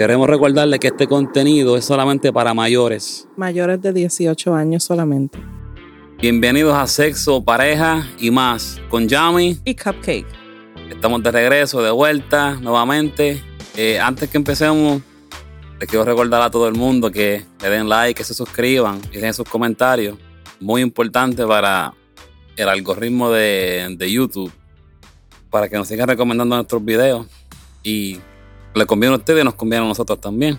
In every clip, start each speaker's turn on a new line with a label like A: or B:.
A: Queremos recordarle que este contenido es solamente para mayores.
B: Mayores de 18 años solamente.
A: Bienvenidos a Sexo, Pareja y más con Yami
B: Y Cupcake.
A: Estamos de regreso, de vuelta, nuevamente. Eh, antes que empecemos, les quiero recordar a todo el mundo que le den like, que se suscriban y dejen sus comentarios. Muy importante para el algoritmo de, de YouTube, para que nos sigan recomendando nuestros videos. Y le conviene a ustedes y nos conviene a nosotros también.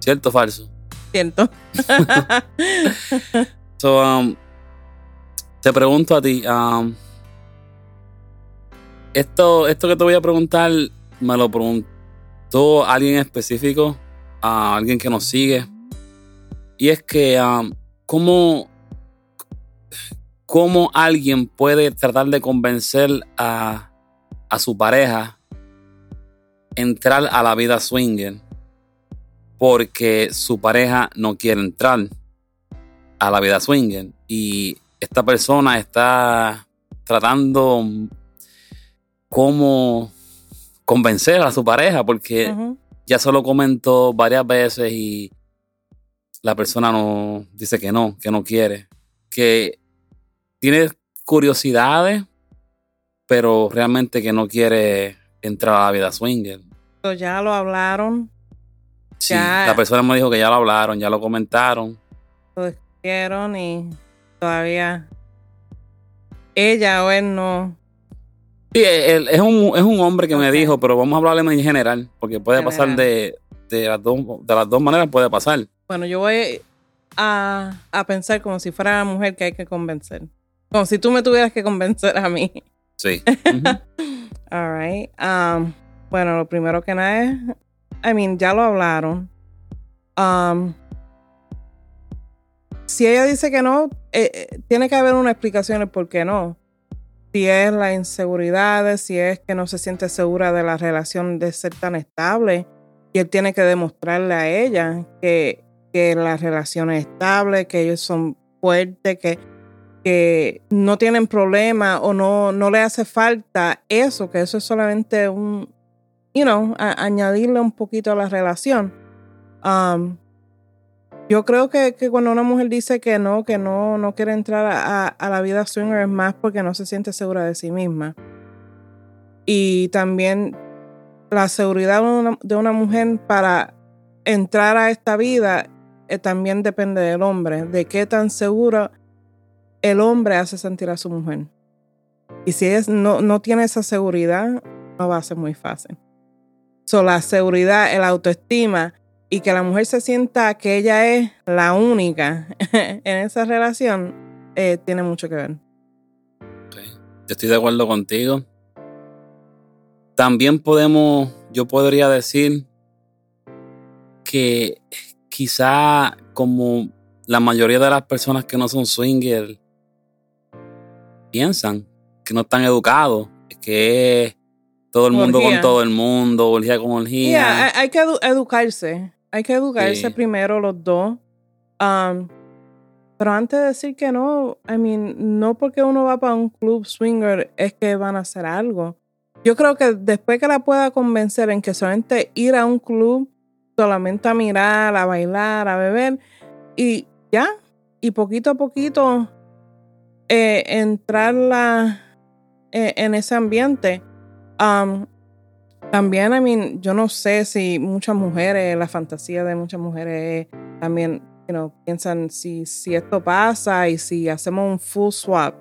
A: ¿Cierto o falso?
B: Cierto.
A: So, um, te pregunto a ti, um, esto, esto que te voy a preguntar, me lo preguntó alguien específico, a alguien que nos sigue. Y es que, um, ¿cómo, ¿cómo alguien puede tratar de convencer a, a su pareja entrar a la vida swinger porque su pareja no quiere entrar a la vida swinger y esta persona está tratando cómo convencer a su pareja porque ya se lo comentó varias veces y la persona no dice que no, que no quiere, que tiene curiosidades, pero realmente que no quiere entrar a la vida swinger.
B: Ya lo hablaron,
A: Sí,
B: Ya.
A: la persona me dijo que ya lo hablaron, ya lo comentaron.
B: lo discutieron y todavía ella o él no.
A: Sí, él- es, un, es un hombre que me dijo, pero vamos a hablarle en general, porque puede pasar de, de, las dos, de las dos maneras, puede pasar.
B: Bueno, yo voy a, a pensar como si fuera la mujer que hay que convencer. Como si tú me tuvieras que convencer a mí.
A: Sí. Ujú.
B: All right. Um, bueno, lo primero que nada es, I mean, ya lo hablaron. Um, si ella dice que no, eh, eh, tiene que haber una explicación del por qué no. Si es la inseguridad, si es que no se siente segura de la relación de ser tan estable, y él tiene que demostrarle a ella que, que la relación es estable, que ellos son fuertes, que, que no tienen problema o no, no le hace falta eso, que eso es solamente un, you know, añadirle un poquito a la relación. Um, yo creo que, que cuando una mujer dice que no, que no, no quiere entrar a, a- la vida swinger es más porque no se siente segura de sí misma. Y también la seguridad de una, mujer para entrar a esta vida eh, también depende del hombre, de qué tan seguro el hombre hace sentir a su mujer. Y si es, no, no tiene esa seguridad, no va a ser muy fácil. La seguridad, el autoestima y que la mujer se sienta que ella es la única en esa relación, eh, tiene mucho que ver.
A: Ok. Yo estoy de acuerdo contigo. También podemos, yo podría decir que quizá como la mayoría de las personas que no son swingers piensan que no están educados, que es todo el mundo
B: Orgía.
A: con todo el mundo, orgía con orgía.
B: Yeah, hay, que edu- educarse. Hay que educarse
A: Sí.
B: primero los dos. Um, pero antes de decir que no, I mean, no porque uno va para un club swinger es que van a hacer algo. Yo creo que después que la pueda convencer en que solamente ir a un club, solamente a mirar, a bailar, a beber, y ya, y poquito a poquito eh, entrarla eh, en ese ambiente. Um, también, I mean, yo no sé si muchas mujeres, la fantasía de muchas mujeres es también, you know, piensan si, si esto pasa y si hacemos un full swap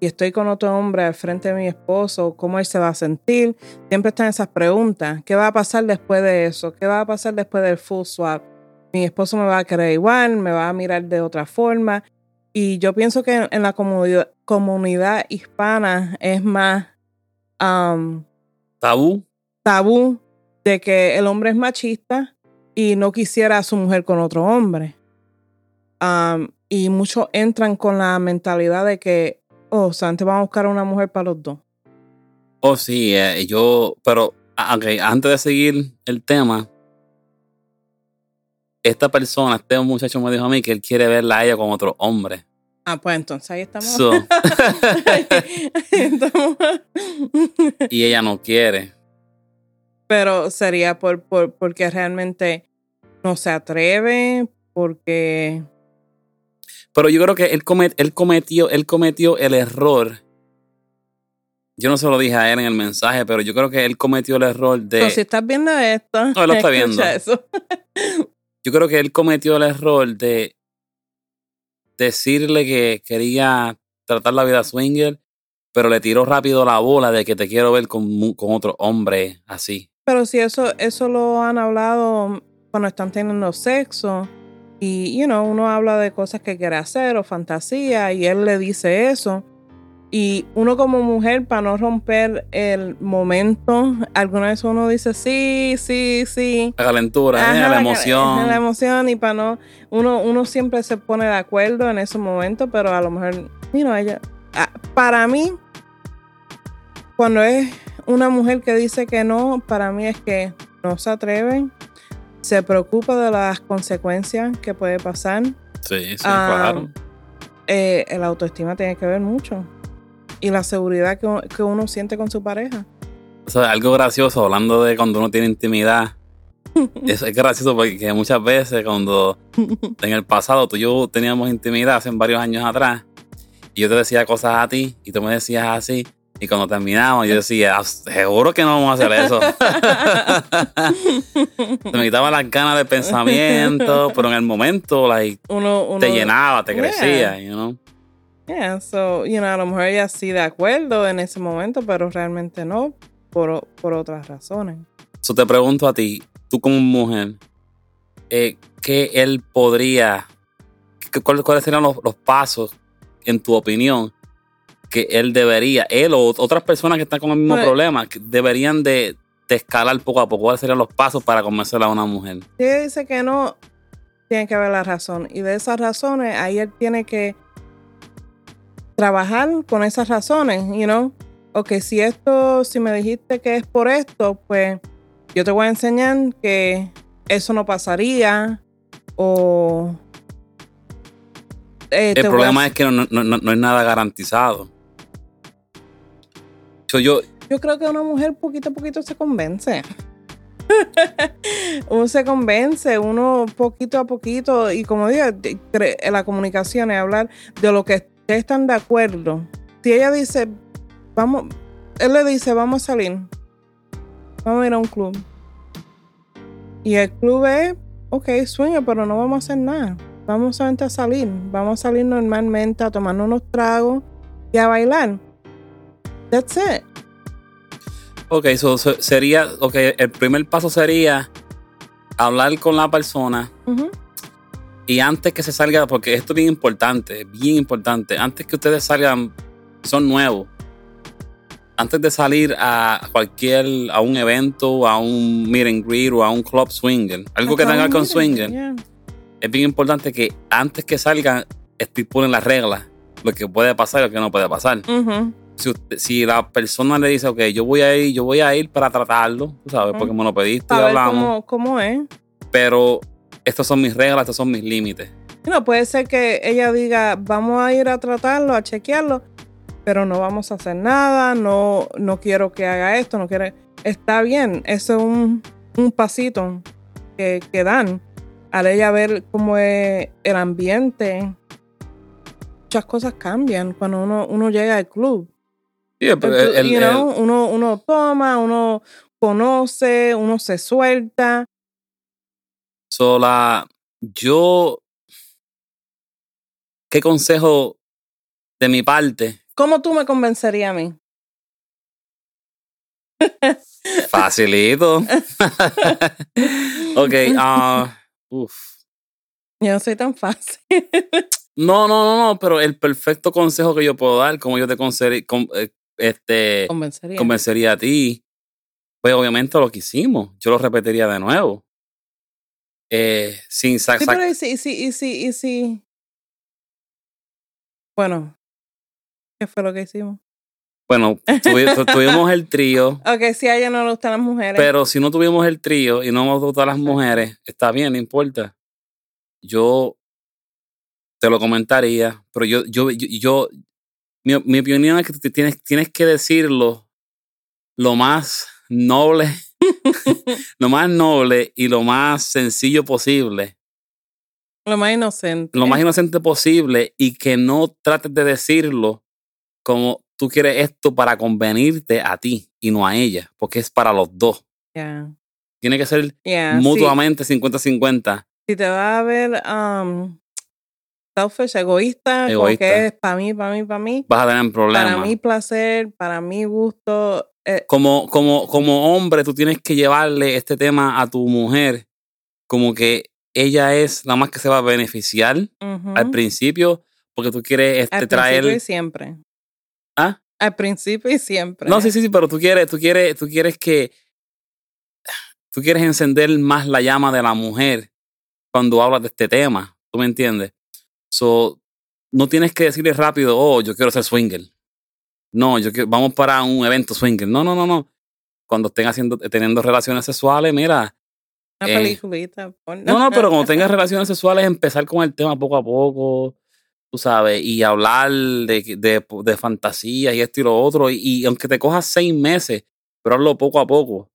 B: y estoy con otro hombre al frente de mi esposo, ¿cómo él se va a sentir? Siempre están esas preguntas. ¿Qué va a pasar después de eso? ¿Qué va a pasar después del full swap? Mi esposo me va a querer igual, me va a mirar de otra forma. Y yo pienso que en la comunidad hispana es más um,
A: Tabú.
B: tabú de que el hombre es machista y no quisiera a su mujer con otro hombre. Um, y muchos entran con la mentalidad de que, oh, Santi va a buscar una mujer para los dos.
A: Oh, sí, eh, yo, pero ah, ok, antes de seguir el tema, esta persona, este muchacho me dijo a mí que él quiere verla a ella con otro hombre.
B: Ah, pues entonces ahí estamos.
A: So,
B: Ahí estamos.
A: y ella no quiere.
B: Pero sería por, por, porque realmente no se atreve, porque...
A: Pero yo creo que él, él, cometió, él cometió el error. Yo no se lo dije a él en el mensaje, pero yo creo que él cometió el error de...
B: Pero si estás viendo esto...
A: No, él lo está viendo.
B: Eso.
A: yo creo que él cometió el error de decirle que quería tratar la vida swinger, pero le tiró rápido la bola de que te quiero ver con, con otro hombre así.
B: Pero si eso, eso lo han hablado cuando están teniendo sexo y, you know, uno habla de cosas que quiere hacer o fantasía y él le dice eso. Y uno como mujer, para no romper el momento, alguna vez uno dice sí, sí, sí.
A: La calentura, ¿eh? la, emoción.
B: La, emoción y para no, uno, uno siempre se pone de acuerdo en ese momento, pero a lo mejor, you know, ella, ah, para mí, cuando es una mujer que dice que no, para mí es que no se atreve, se preocupa de las consecuencias que puede pasar.
A: Sí, sí, claro.
B: Eh, el autoestima tiene que ver mucho. Y la seguridad que, uno siente con su pareja.
A: O sea, algo gracioso, hablando de cuando uno tiene intimidad. es, es, gracioso porque muchas veces cuando en el pasado tú y yo teníamos intimidad hace varios años atrás y yo te decía cosas a ti y tú me decías así y cuando terminamos, yo decía, ah, seguro que no vamos a hacer eso. me quitaba las ganas de pensamiento, pero en el momento, like, te llenaba, te crecía, you know.
B: Yeah, so, you know, a lo mejor ella sí de acuerdo en ese momento, pero realmente no, por, por otras razones.
A: So te pregunto a ti, tú como mujer, eh, ¿qué él podría, cuáles serían los, los pasos, en tu opinión, que él debería, él o otras personas que están con el mismo pues problema, deberían de, escalar poco a poco. ¿Cuáles serían los pasos para convencer a una mujer?
B: Si dice que no, tiene que haber la razón. Y de esas razones, ahí él tiene que trabajar con esas razones, you know. Ok, si esto, si me dijiste que es por esto, pues yo te voy a enseñar que eso no pasaría. O
A: eh, el problema es que no, no, es nada garantizado yo,
B: yo creo que una mujer poquito a poquito se convence. uno se convence, uno poquito a poquito, y como digo, la comunicación es hablar de lo que están de acuerdo. Si ella dice, vamos, él le dice, vamos a salir, vamos a ir a un club. Y el club es, ok, sueño, pero no vamos a hacer nada. Vamos a salir, vamos a salir normalmente a tomar unos tragos y a bailar. That's it.
A: Ok, so, sería, ok, el primer paso sería hablar con la persona y antes que se salga, porque esto es bien importante, bien importante, antes que ustedes salgan, son nuevos, antes de salir a cualquier, a un evento, a un meet and greet o a un club swinger, algo que tenga con swinger, es bien importante que antes que salgan estipulen las reglas, lo que puede pasar y lo que no puede pasar si, la persona le dice, ok, yo voy a ir, yo voy a ir para tratarlo, ¿sabes? Porque me lo pediste y hablamos.
B: Cómo, es.
A: Pero estas son mis reglas, estos son mis límites.
B: No, puede ser que ella diga, vamos a ir a tratarlo, a chequearlo, pero no vamos a hacer nada, no, no quiero que haga esto, no quiere. Está bien, eso es un, pasito que, que dan al ella ver cómo es el ambiente. Muchas cosas cambian cuando uno, uno llega al club uno, uno toma, uno conoce, uno se suelta.
A: Sola, yo, ¿qué consejo de mi parte?
B: ¿Cómo tú me convencerías a mí?
A: Facilito. ok, uh,
B: Yo no soy tan fácil.
A: no, no, no, no, pero el perfecto consejo que yo puedo dar, como yo te conseguí, eh, este, convencería. a ti, pues obviamente lo que hicimos, yo lo repetiría de nuevo. Eh, sin
B: sí, pero y si, y si, y si, Bueno, ¿qué fue lo que hicimos?
A: Bueno, tuvimos el trío.
B: Ok, si a ella no le gustan las mujeres.
A: Pero si no tuvimos el trío y no nos gustan las mujeres, está bien, no importa. Yo te lo comentaría, pero yo, yo, yo, mi, opinión es que tienes, tienes que decirlo lo más noble lo más noble y lo más sencillo posible.
B: Lo más inocente.
A: Lo más inocente posible y que no trates de decirlo como tú quieres esto para convenirte a ti y no a ella, porque es para los dos.
B: Yeah.
A: Tiene que ser
B: Yeah,
A: mutuamente 50-50.
B: Si, si te vas a ver um, selfish, egoísta, como
A: Egoísta.
B: que es para mí, para mí, para mí,
A: Vas a tener problemas.
B: para mi placer, para mi gusto. Eh,
A: como, como, como hombre, tú tienes que llevarle este tema a tu mujer como que ella es la más que se va a beneficiar al principio porque tú quieres este,
B: Al
A: traer...
B: principio y siempre.
A: ¿Ah?
B: Al principio y siempre.
A: No, sí, sí, sí, pero tú quieres, tú quieres, tú quieres que... Tú quieres encender más la llama de la mujer cuando hablas de este tema. ¿Tú me entiendes? So, no tienes que decirle rápido, oh, yo quiero ser swinger. No, yo quiero, vamos para un evento swinger. No, no, no, no. Cuando estén haciendo, teniendo relaciones sexuales, mira,
B: Una
A: eh,
B: peliculita.
A: No, no, pero cuando tengas relaciones sexuales, empezar con el tema poco a poco, tú sabes, y hablar de, de, de fantasías y esto y lo otro. Y, y aunque te cojas seis meses, pero hazlo poco a poco.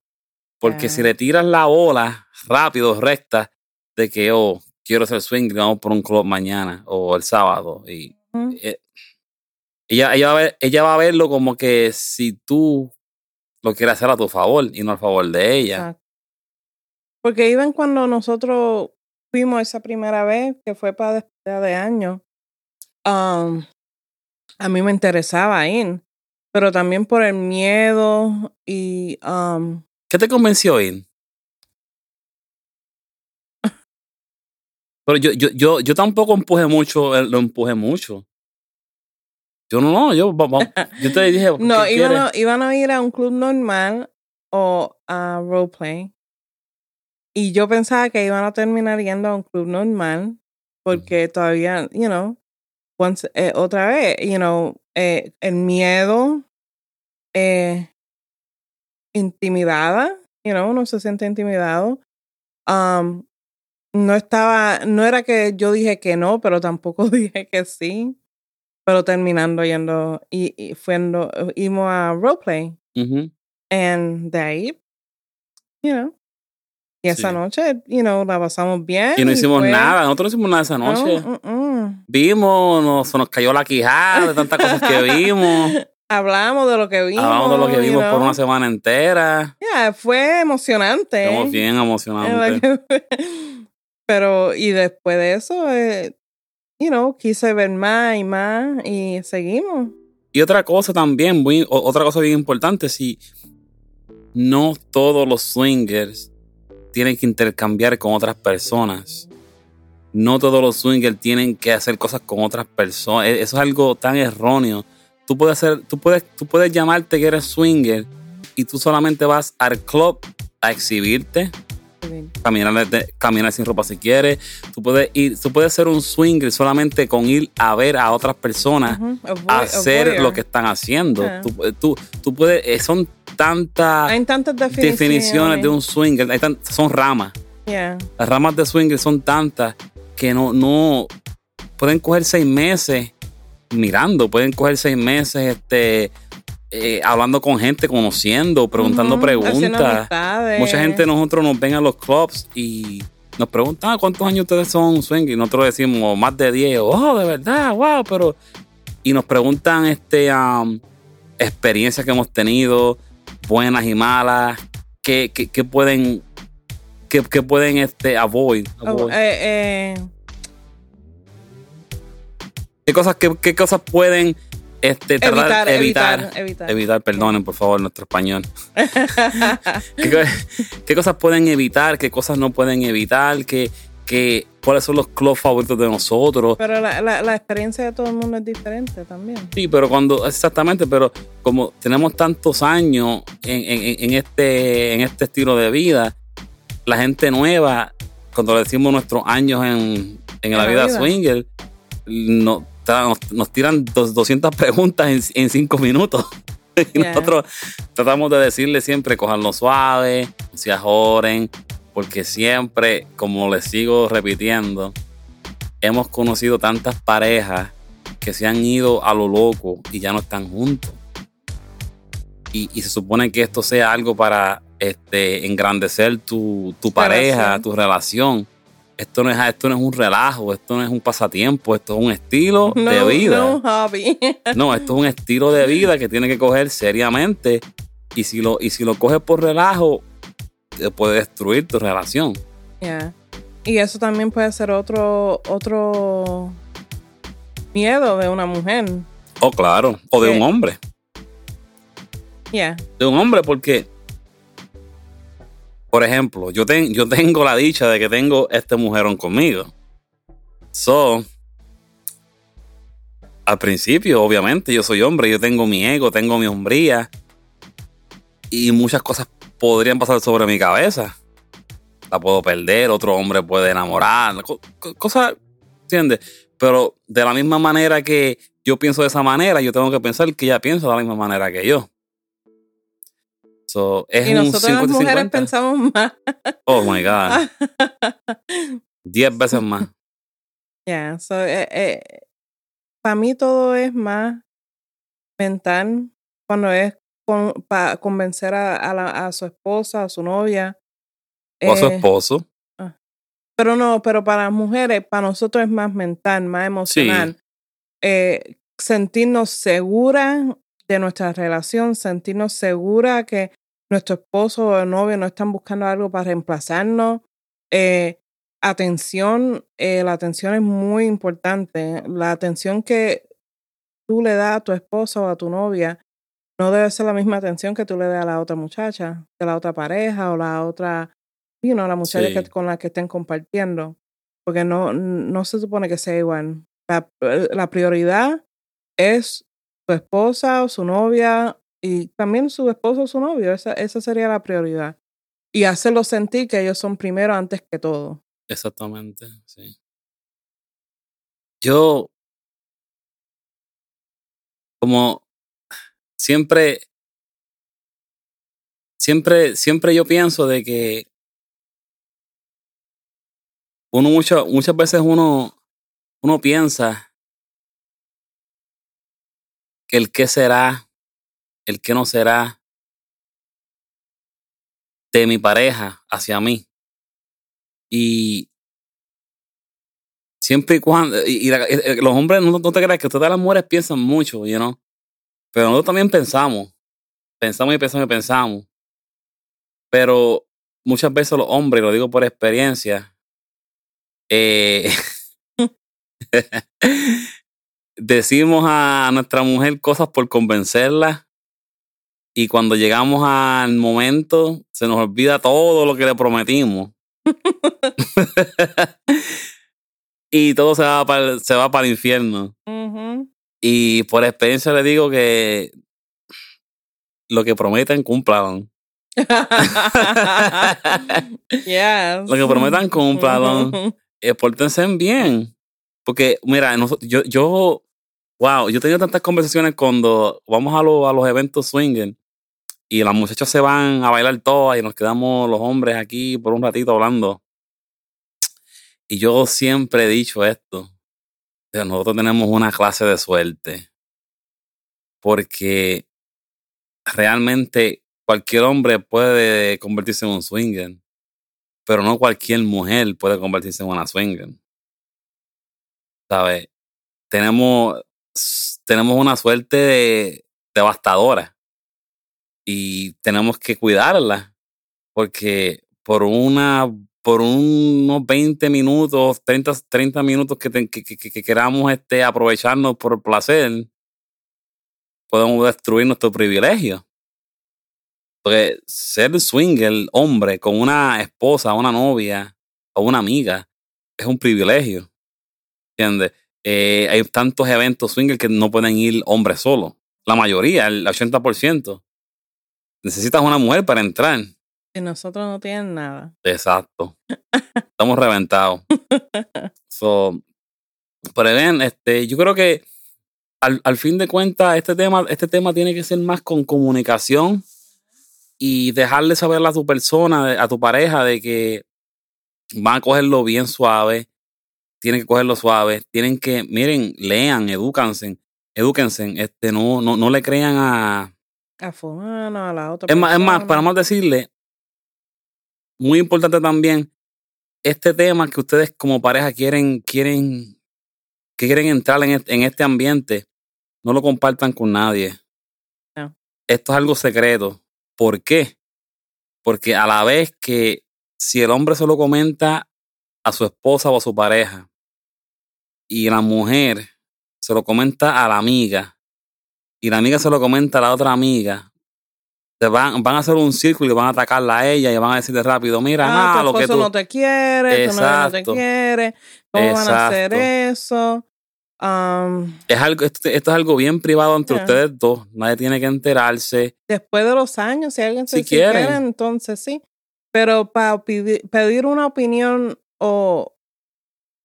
A: Porque si le tiras la bola rápido, recta, de que, oh, quiero ser swing, vamos por un club mañana o el sábado. Y eh, ella, ella, va a ver, ella va a verlo como que si tú lo quieres hacer a tu favor y no al favor de ella.
B: Exacto. Porque iban cuando nosotros fuimos esa primera vez, que fue para despedida de año, um, a mí me interesaba ir, pero también por el miedo y um,
A: ¿Qué te convenció ir? Pero yo, yo, yo, yo tampoco empujé mucho, eh, lo empujé mucho. Yo no, no, yo, yo te dije,
B: no,
A: ¿qué
B: iban a, iban a ir a un club normal o a roleplay. Y yo pensaba que iban a terminar yendo a un club normal porque todavía, you know, once, eh, otra vez, you know, eh, el miedo, eh, intimidada, you know, uno se siente intimidado. Um, no estaba, no era que yo dije que no, pero tampoco dije que sí. Pero terminando yendo y, y fuendo, íbamos a roleplay. And de ahí, you know. Y esa
A: Sí.
B: noche, you know, la pasamos bien.
A: Y no hicimos
B: fue-
A: nada, nosotros no hicimos nada esa
B: No,
A: noche. Vimos, nos, se nos cayó la quijada de tantas cosas que vimos.
B: Hablamos de lo que vimos.
A: Hablamos de lo que
B: you
A: vimos por una semana entera.
B: Yeah, fue emocionante.
A: Estamos bien
B: En
A: emocionantes.
B: Pero, y después de eso, eh, you know, quise ver más y más y seguimos.
A: Y otra cosa también, otra cosa bien importante, si no todos los swingers tienen que intercambiar con otras personas. No todos los swingers tienen que hacer cosas con otras personas. E- Eso es algo tan erróneo. Tú puedes hacer, tú puedes, tú puedes llamarte que eres swinger y tú solamente vas al club a exhibirte, caminar, caminar sin ropa si quieres. Tú puedes ir, tú puedes ser un swinger solamente con ir a ver a otras personas
B: a
A: hacer lo que están haciendo.
B: Ah.
A: Tú, tú, tú puedes, eh, son tantas
B: Hay tantas definiciones.
A: definiciones de un swinger, hay tan- son ramas.
B: Yeah.
A: Las ramas de swinger son tantas que no, no pueden coger seis meses mirando, pueden coger seis meses este, eh, hablando con gente, conociendo, preguntando preguntas. Mucha gente nosotros nos ven a los clubs y nos preguntan "Ah, cuántos años ustedes son swing y nosotros decimos más de 10. Oh, de verdad, wow, pero y nos preguntan este um, experiencias que hemos tenido, buenas y malas, qué, qué, qué pueden qué, qué pueden este avoid,
B: Oh, eh, eh,
A: qué cosas qué, qué cosas pueden este tratar-
B: evitar, evitar,
A: evitar
B: evitar.
A: evitar, perdonen por favor nuestro español. ¿Qué, co- qué cosas pueden evitar? ¿Qué cosas no pueden evitar? ¿Qué, qué, ¿Cuáles son los clubs favoritos de nosotros?
B: Pero la, la, la experiencia de todo el mundo es diferente también.
A: Sí, pero cuando, exactamente, pero como tenemos tantos años en, en- en este, en este estilo de vida, la gente nueva, cuando le decimos nuestros años en, en la,
B: la
A: vida,
B: vida.
A: swinger, no- nos, nos tiran dos- 200 preguntas en, en cinco minutos. y
B: Yeah.
A: nosotros tratamos de decirle siempre, cojanlo suave, no se ajoren, porque siempre, como les sigo repitiendo, hemos conocido tantas parejas que se han ido a lo loco y ya no están juntos. Y, y se supone que esto sea algo para, este, engrandecer tu, tu pareja, tu relación. Esto no, es, esto no es un relajo, esto no es un pasatiempo, esto es un estilo de vida.
B: No, hobby.
A: no, esto es un estilo de vida que tiene que coger seriamente. Y si lo, y si lo coges por relajo, puede destruir tu relación.
B: Yeah. Y eso también puede ser otro, otro miedo de una mujer.
A: Oh, claro. O de un hombre.
B: Yeah.
A: De un hombre, porque, por ejemplo, yo, yo tengo la dicha de que tengo este mujerón conmigo. So, al principio, obviamente, yo soy hombre, yo tengo mi ego, tengo mi hombría. Y muchas cosas podrían pasar sobre mi cabeza. La puedo perder, otro hombre puede enamorar, cosas, ¿entiendes? Pero de la misma manera que yo pienso de esa manera, yo tengo que pensar que ella piensa de la misma manera que yo. Es
B: y nosotros las mujeres pensamos más.
A: Oh my God. Diez veces más.
B: Ya, eh, eh, para mí todo es más mental cuando es para convencer a, a, su esposa, a su novia.
A: O a su eh, esposo.
B: Ah. Pero no, pero para las mujeres, para nosotros es más mental, más emocional. Sentirnos seguras de nuestra relación, sentirnos seguras que nuestro esposo o novio no están buscando algo para reemplazarnos. Eh, atención, la atención es muy importante. La atención que tú le das a tu esposo o a tu novia no debe ser la misma atención que tú le des a la otra muchacha, de la otra pareja o la otra, you know, la muchacha con la que estén compartiendo. Porque no, no se supone que sea igual. La, la prioridad es su esposa o su novia y también su esposo o su novio. Esa, esa sería la prioridad. Y hacerlo sentir que ellos son primero antes que todo.
A: Exactamente, sí. Yo, como siempre, siempre, siempre yo pienso de que uno mucho, muchas veces uno, uno piensa el qué será, el qué no será de mi pareja hacia mí. Y siempre y cuando, y, los hombres, no, te creas que todas las mujeres piensan mucho, you know? Pero nosotros también pensamos, pensamos y pensamos y pensamos. Pero muchas veces los hombres, lo digo por experiencia, eh, decimos a nuestra mujer cosas por convencerla y cuando llegamos al momento se nos olvida todo lo que le prometimos. y todo se va para, se va para el infierno. Y por experiencia le digo que lo que prometan, cumplan.
B: yes.
A: Lo que prometan, cumplan. eh, pórtense bien. Porque, mira, yo, yo, wow, yo he tenido tantas conversaciones cuando vamos a, los eventos swinger y las muchachas se van a bailar todas y nos quedamos los hombres aquí por un ratito hablando. Y yo siempre he dicho esto nosotros tenemos una clase de suerte. Porque realmente cualquier hombre puede convertirse en un swinger, pero no cualquier mujer puede convertirse en una swinger. ¿Sabes? Tenemos, tenemos una suerte devastadora y tenemos que cuidarla porque por una por unos 20 minutos, 30, 30 minutos que, que, queramos este, aprovecharnos por placer, podemos destruir nuestro privilegio. Porque ser swinger, hombre, con una esposa, una novia o una amiga, es un privilegio. ¿Entiendes? Eh, hay tantos eventos swinger que no pueden ir hombres solos. La mayoría, el 80%. Necesitas una mujer para entrar.
B: Y nosotros no tienen nada.
A: Exacto. Estamos reventados. so, pero ven, este, yo creo que al, fin de cuentas, este tema, este tema tiene que ser más con comunicación y dejarle saber a tu persona, a tu pareja, de que van a cogerlo bien suave, tienen que cogerlo suave, tienen que, miren, lean, edúcanse, edúquense, este, no, no, no le crean a...
B: A fulano, a la otra
A: es Más, es más, para más decirle, muy importante también, este tema que ustedes como pareja quieren, quieren, que quieren entrar en este, en este ambiente, no lo compartan con nadie.
B: No.
A: Esto es algo secreto. ¿Por qué? Porque a la vez que si el hombre se lo comenta a su esposa o a su pareja y la mujer se lo comenta a la amiga y la amiga se lo comenta a la otra amiga, se van, van a hacer un círculo y van a atacarla a ella y van a decirle rápido, mira,
B: Ah, tu
A: lo que
B: esposo
A: tú...
B: no te quiere, tu no te quiere, ¿cómo van a hacer eso? Um,
A: Es algo, esto, esto es algo bien privado entre ustedes dos. Nadie tiene que enterarse.
B: después de los años, si alguien se
A: Si quieren.
B: quiere, entonces sí. Pero para pedir una opinión o,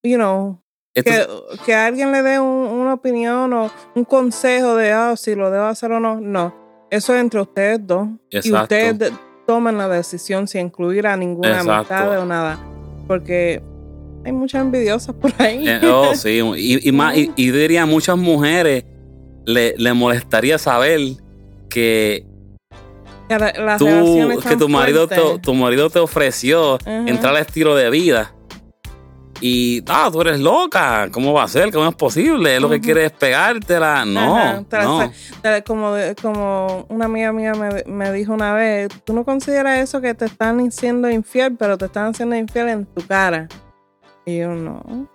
B: you know, Que, que alguien le dé un- una opinión o un consejo de ah, si lo debo hacer o no, no. Eso es entre ustedes dos. Y
A: Exacto.
B: ustedes de- toman la decisión si incluir a ninguna
A: Exacto.
B: amistad o nada. Porque hay muchas envidiosas por ahí.
A: eh, oh, sí. Y, y más, y, y diría a muchas mujeres le, le molestaría saber que tú, que tu marido, te, tu marido te ofreció entrar al estilo de vida. Y, ah, tú eres loca. ¿Cómo va a ser? ¿Cómo es posible? Lo que quieres es pegártela. No,
B: Ajá,
A: no.
B: Como, como una amiga mía me, me dijo una vez, tú no consideras eso que te están siendo infiel, pero te están haciendo infiel en tu cara. Y yo no.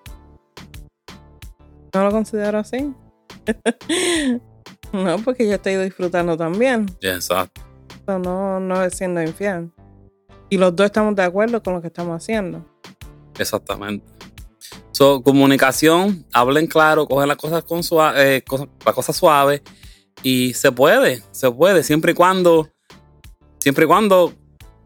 B: No lo considero así. no, porque yo estoy disfrutando también.
A: Exacto.
B: No, no es siendo infiel. Y los dos estamos de acuerdo con lo que estamos haciendo.
A: Exactamente. So, comunicación, hablen claro, cogen las cosas con suave, cosas, las cosas suaves y se puede, se puede, siempre y cuando, siempre y cuando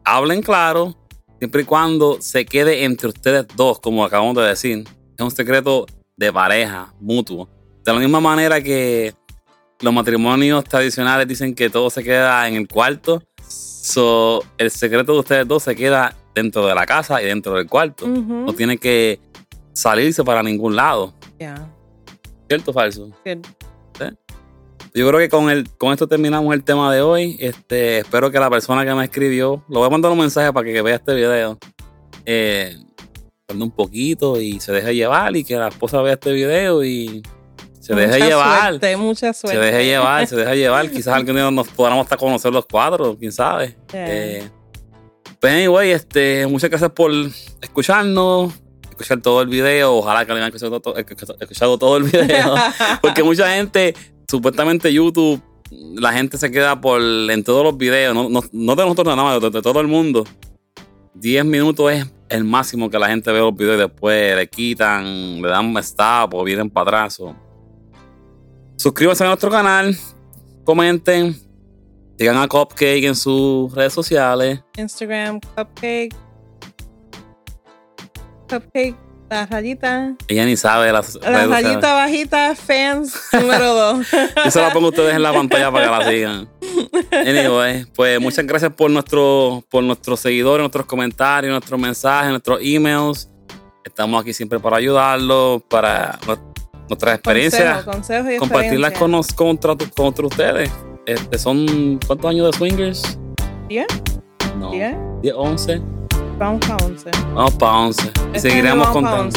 A: hablen claro, siempre y cuando se quede entre ustedes dos, como acabamos de decir. Es un secreto de pareja, mutuo. De la misma manera que los matrimonios tradicionales dicen que todo se queda en el cuarto, so, el secreto de ustedes dos se queda dentro de la casa y dentro del cuarto.
B: Ujú.
A: No tiene que salirse para ningún lado.
B: Ya.
A: ¿Cierto o falso?
B: Que-
A: Yo creo que con, el, con esto terminamos el tema de hoy. Este, espero que la persona que me escribió, lo voy a mandar un mensaje para que, que vea este video, eh, un poquito y se deje llevar y que la esposa vea este video y se deje
B: mucha
A: llevar.
B: Suerte, mucha
A: Se
B: suerte.
A: deje llevar, se deje llevar. Quizás algún día nos podamos hasta conocer los cuatro, quién sabe.
B: Yeah.
A: Eh, pues anyway, este, muchas gracias por escucharnos, escuchar todo el video. Ojalá que lo hayan escuchado, to- escuchado todo el video. Porque mucha gente, supuestamente YouTube, la gente se queda por en todos los videos, no, no, no de nosotros nada más, de, de todo el mundo. 10 minutos es el máximo que la gente ve los videos y después le quitan, le dan un stop o vienen para atrás. Suscríbanse a nuestro canal, comenten, sigan a Cupcake en sus redes sociales.
B: Instagram, Cupcake. Cupcake, la rayita.
A: Ella ni sabe las
B: La
A: redes sociales.
B: rayita bajita, fans número dos.
A: Yo se la pongo a ustedes en la pantalla para que la sigan. Anyway, pues muchas gracias por, nuestro, por nuestros seguidores, nuestros comentarios, nuestros mensajes, nuestros emails. Estamos aquí siempre para ayudarlos, para nu- nuestras experiencias,
B: Consejo, consejo y
A: compartirlas
B: experiencia.
A: con, nos, contra, contra ustedes. Este, son, ¿cuántos años de swingers?
B: ¿Diez?
A: No.
B: ¿Diez?
A: 10, 11.
B: Vamos para once.
A: Vamos para 11. Y
B: Este
A: seguiremos contando.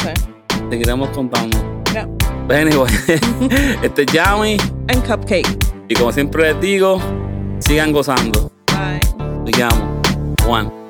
A: Seguiremos contando.
B: Ya.
A: Pues anyway, este es Yami.
B: En Cupcake.
A: Y como siempre les digo, sigan gozando.
B: Bye.
A: Te llamo. Juan.